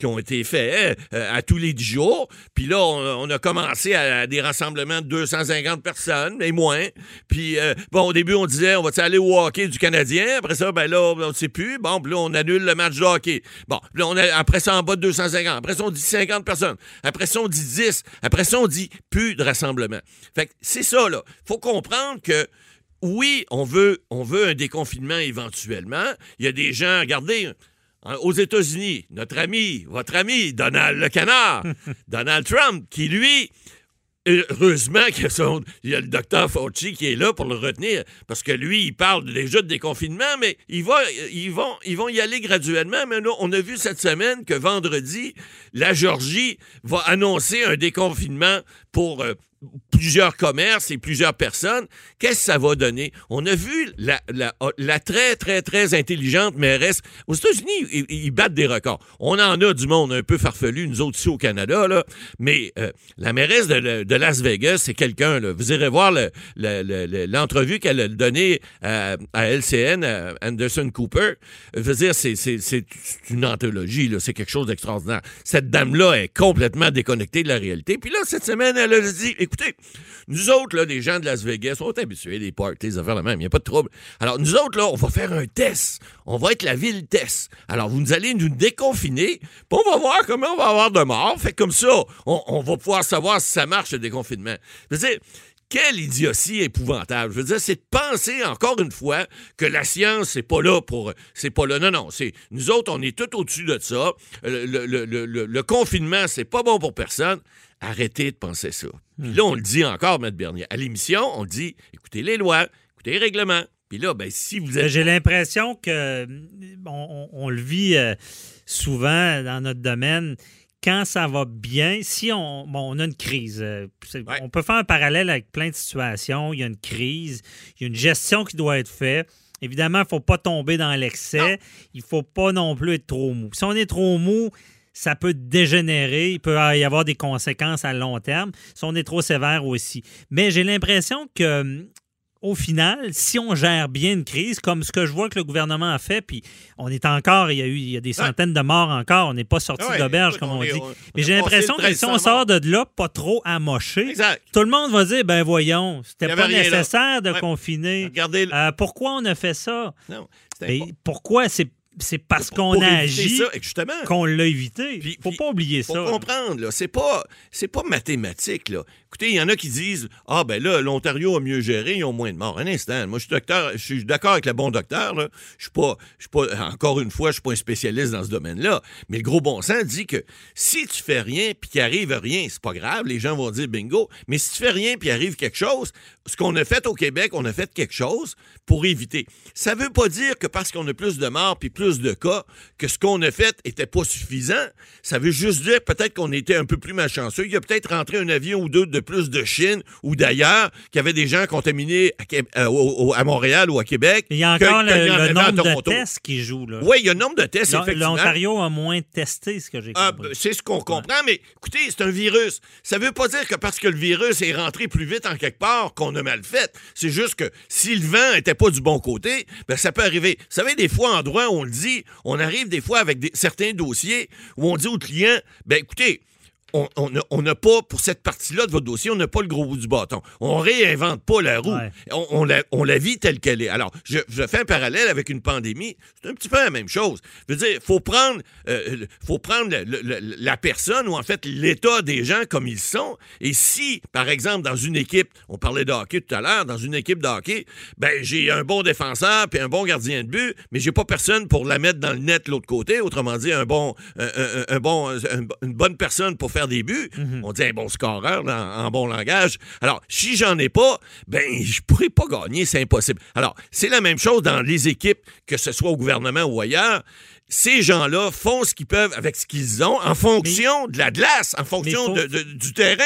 ont été faits euh, à tous les dix jours. Puis là, on, a commencé à, des rassemblements de 250 personnes, mais moins. Puis, euh, bon, au début, on disait, on va aller au hockey du Canadien? Après ça, ben là, on ne sait plus. Bon, puis là, on annule le match de hockey. Bon, puis là, on après ça, en bas de 250. Après ça, on dit 50 personnes. Après ça, on dit 10. Après ça, on dit plus de rassemblements. Fait que c'est ça, là. faut comprendre que oui, on veut, on veut un déconfinement éventuellement. Il y a des gens, regardez, Hein, aux États-Unis, notre ami, votre ami, Donald le Canard, [LAUGHS] Donald Trump, qui lui, heureusement qu'il y a le docteur Fauci qui est là pour le retenir, parce que lui, il parle déjà de déconfinement, mais ils, ils, vont, ils vont y aller graduellement. Mais on a vu cette semaine que vendredi, la Georgie va annoncer un déconfinement pour euh, plusieurs commerces et plusieurs personnes, qu'est-ce que ça va donner? On a vu la, la, très, très, très intelligente mairesse. Aux États-Unis, ils, battent des records. On en a du monde un peu farfelu, nous autres ici au Canada, là. mais euh, la mairesse de, Las Vegas, c'est quelqu'un. Vous irez voir l'entrevue qu'elle a donnée à, LCN, à Anderson Cooper. Je veux dire, c'est une anthologie, c'est quelque chose d'extraordinaire. Cette dame-là est complètement déconnectée de la réalité. Puis là, cette semaine, elle a dit, écoutez, nous autres, là, des gens de Las Vegas, on est habitués des parties, des affaires la même, il n'y a pas de trouble. Alors, nous autres, là, on va faire un test. On va être la ville test. Alors, vous allez nous déconfiner, puis on va voir comment on va avoir de morts. Fait comme ça, on, va pouvoir savoir si ça marche, le déconfinement. Je veux dire, quelle idiotie épouvantable. Je veux dire, c'est de penser encore une fois que la science, c'est pas là pour. C'est pas là. Non, non. C'est, nous autres, on est tout au-dessus de ça. Le, confinement, c'est pas bon pour personne. Arrêtez de penser ça. Puis là, on le dit encore, M. Bernier. À l'émission, on dit écoutez les lois, écoutez les règlements. Puis là, ben, si vous êtes. J'ai l'impression que on, le vit euh, souvent dans notre domaine. Quand ça va bien, si on, on a une crise, euh, on peut faire un parallèle avec plein de situations. Il y a une crise, il y a une gestion qui doit être faite. Évidemment, il ne faut pas tomber dans l'excès. Il ne faut pas non plus être trop mou. Si on est trop mou, ça peut dégénérer, il peut y avoir des conséquences à long terme si on est trop sévère aussi. Mais j'ai l'impression que hum, au final, si on gère bien une crise, comme ce que je vois que le gouvernement a fait, puis on est encore, il y a eu il y a des centaines de morts encore, on n'est pas sorti d'auberge, comme on, dit. Mais j'ai l'impression que si on sort de là, pas trop amoché, tout le monde va dire, ben voyons, c'était pas nécessaire de confiner. Euh, pourquoi on a fait ça? Non, pourquoi c'est c'est parce qu'on a agi qu'on l'a évité? Il faut pas oublier ça. Faut comprendre, c'est pas, pas mathématique. Écoutez, il y en a qui disent Ah, ben là, l'Ontario a mieux géré, ils ont moins de morts. Un instant, moi, je suis docteur, je suis d'accord avec le bon docteur. Je suis pas, je suis pas, encore une fois, je suis pas un spécialiste dans ce domaine-là. Mais le gros bon sens dit que si tu fais rien puis qu'il arrive rien, c'est pas grave, les gens vont dire bingo. Mais si tu fais rien puis arrive quelque chose, ce qu'on a fait au Québec, on a fait quelque chose pour éviter. Ça veut pas dire que parce qu'on a plus de morts puis plus de cas, que ce qu'on a fait était pas suffisant. Ça veut juste dire peut-être qu'on était un peu plus malchanceux. Il y a peut-être rentré un avion ou deux de plus de Chine ou d'ailleurs, qu'il y avait des gens contaminés à, euh, Montréal ou à Québec. Il y a encore le, nombre de tests qui joue. Là. Oui, il y a un nombre de tests, effectivement. L'Ontario a moins testé, ce que j'ai ah, compris. c'est ce qu'on comprend, mais écoutez, c'est un virus. Ça veut pas dire que parce que le virus est rentré plus vite en quelque part qu'on a mal fait. C'est juste que si le vent était pas du bon côté, ben ça peut arriver. Vous savez, des fois, en droit, on le dit, on arrive des fois avec certains dossiers où on dit au client, ben écoutez, on n'a pas, pour cette partie-là de votre dossier, on n'a pas le gros bout du bâton. On réinvente pas la roue. On, la, vit telle qu'elle est. Alors, je, fais un parallèle avec une pandémie. C'est un petit peu la même chose. Je veux dire, faut prendre, euh, faut prendre la personne ou en fait l'état des gens comme ils sont. Et si, par exemple, dans une équipe, on parlait de hockey tout à l'heure, dans une équipe de hockey, ben j'ai un bon défenseur puis un bon gardien de but, mais j'ai pas personne pour la mettre dans le net de l'autre côté. Autrement dit, un bon, un, bon, une bonne personne pour faire des buts. Mhm. On dit un bon scoreur en bon langage. Alors, si j'en ai pas, ben, je pourrais pas gagner, c'est impossible. Alors, c'est la même chose dans les équipes, que ce soit au gouvernement ou ailleurs ces gens-là font ce qu'ils peuvent avec ce qu'ils ont en fonction de la glace, en fonction faut- de- de- du terrain.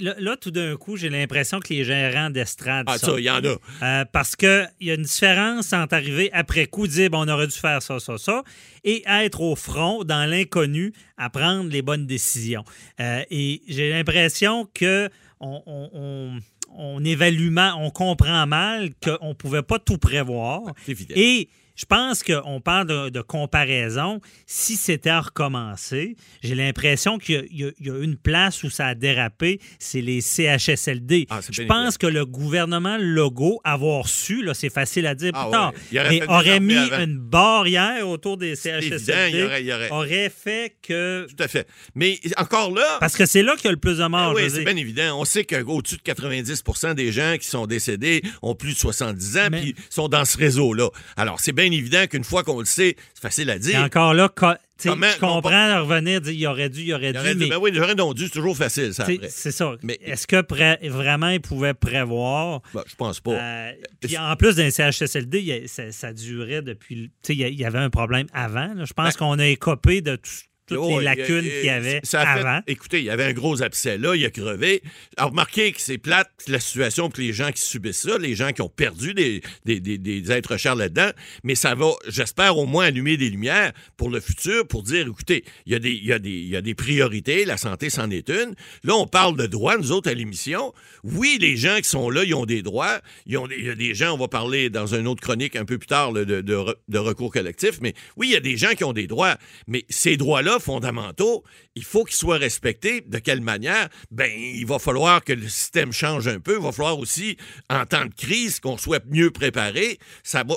Là, là, tout d'un coup, j'ai l'impression que les gérants d'estrade. Ah, ça, il y en a. Euh, parce qu'il y a une différence entre arriver après coup, dire bon, on aurait dû faire ça, ça, ça, et être au front, dans l'inconnu, à prendre les bonnes décisions. Euh, et j'ai l'impression que on, on- on- on évalue mal, on comprend mal qu'on ne pouvait pas tout prévoir. C'est évident. Et je pense qu'on parle de, de comparaison. Si c'était à recommencer, j'ai l'impression qu'il y a- y, une place où ça a dérapé, c'est les CHSLD. Ah, je bien pense que le gouvernement Legault, avoir su, là, c'est facile à dire Ah plus tard, ouais. Mais aurait mis avant. une barrière autour des CHSLD, évident, il y aurait- il y aurait- aurait fait que... Tout à fait. Mais encore là, Parce que c'est là qu'il y a le plus de morts. Ah oui, c'est bien évident. On sait qu'au-dessus de 90% des gens qui sont décédés ont plus de 70 ans Mais- puis sont dans ce réseau-là. Alors, c'est bien évident qu'une fois qu'on le sait, c'est facile à Et dire. encore là, Comment- je comprends de revenir, dire il aurait dû, il aurait Il dû, aurait dit, mais ben oui, j'aurais donc dû, c'est toujours facile, ça, c'est ça. Mais- Est-ce que pré- vraiment ils pouvaient prévoir? Ben, je pense pas. Euh, puis en plus d'un CHSLD, il a- ça, ça durait depuis. il y il avait un problème avant. là. Je pense Ben- qu'on a écopé de tout- toutes Oh, les lacunes qu'il y avait ça a fait- avant. écoutez, il y avait un gros abcès là, il a crevé. Alors, remarquez que c'est plate la situation pour les gens qui subissent ça, les gens qui ont perdu des, des, des- des êtres chers là-dedans, mais ça va, j'espère, au moins allumer des lumières pour le futur, pour dire, écoutez, il y a des, il y a des, il y a des priorités, la santé, c'en est une. Là, on parle de droits, nous autres, à l'émission. Oui, les gens qui sont là, ils ont des droits. Ils ont des- il y a des gens, on va parler dans une autre chronique un peu plus tard là, de, de re- de recours collectif, mais oui, il y a des gens qui ont des droits, mais ces droits-là fondamentaux, il faut qu'ils soient respectés. De quelle manière? Ben, il va falloir que le système change un peu. Il va falloir aussi, en temps de crise, qu'on soit mieux préparé.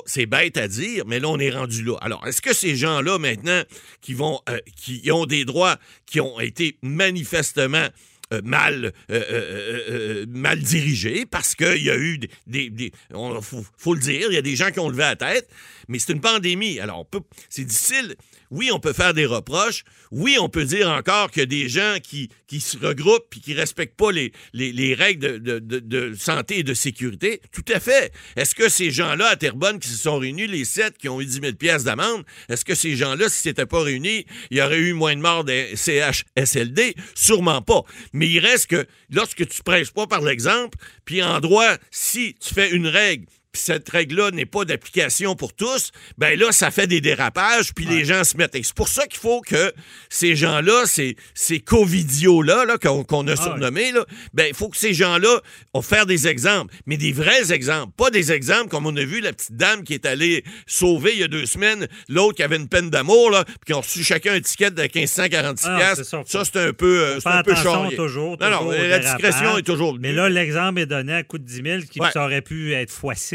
C'est bête à dire, mais là, on est rendu là. Alors, est-ce que ces gens-là, maintenant, qui vont, euh, qui ont des droits qui ont été manifestement euh, mal, euh, mal dirigés parce qu'il y a eu des. des, faut, le dire, il y a des gens qui ont levé la tête, mais c'est une pandémie. Alors, c'est difficile. Oui, on peut faire des reproches. Oui, on peut dire encore qu'il y a des gens qui, se regroupent et qui ne respectent pas les, les, les règles de, santé et de sécurité. Tout à fait. Est-ce que ces gens-là à Terrebonne qui se sont réunis, les sept qui ont eu 10 000 pièces d'amende, est-ce que ces gens-là, s'ils n'étaient pas réunis, il y aurait eu moins de morts des CHSLD? Sûrement pas. Mais il reste que lorsque tu prêches pas par l'exemple, puis en droit, si tu fais une règle, puis cette règle-là n'est pas d'application pour tous, ben là, ça fait des dérapages, puis les gens se mettent. Et c'est pour ça qu'il faut que ces gens-là, ces, ces covidios-là, là, qu'on a Ah surnommés, là, ben il faut que ces gens-là ont faire des exemples, mais des vrais exemples, pas des exemples comme on a vu la petite dame qui est allée sauver il y a deux semaines, l'autre qui avait une peine d'amour, là, puis qui ont reçu chacun un ticket de 1546 Ah, ça, ça, c'est un peu, euh, un peu charrier. toujours, Non, la discrétion est toujours Mais là, l'exemple est donné à coût de 10 000, qui Ouais. aurait pu être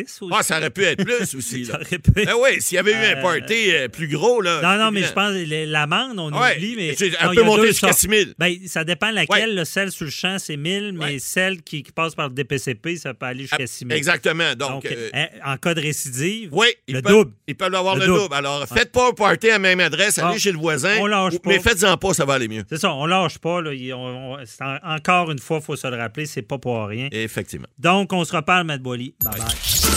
x6 aussi. Ah, ça aurait pu être plus aussi. [LAUGHS] Ça Là. aurait pu- Ben oui, s'il y avait eu un Euh, party euh, plus gros, là. Non, non, mais je pense que l'amende, on Ouais, oublie, mais. elle non, peut monter jusqu'à sortes. 6 000. Ben, ça dépend laquelle. Ouais. Le celle sur le champ, c'est 1000, mais Ouais. celle qui, qui passe par le DPCP, ça peut aller jusqu'à 6 000. Exactement. Donc, Donc, euh, hein, en cas de récidive, oui, le peuvent, double. Ils peuvent avoir Le le, double. double. Alors, faites pas un party à la même adresse, allez Ah, chez le voisin. on lâche ou- pas. Mais faites-en pas, ça va aller mieux. C'est ça, on lâche pas. Là. On- encore une fois, il faut se le rappeler, c'est pas pour rien. Effectivement. Donc, on se reparle, Matt Boily. Bye bye.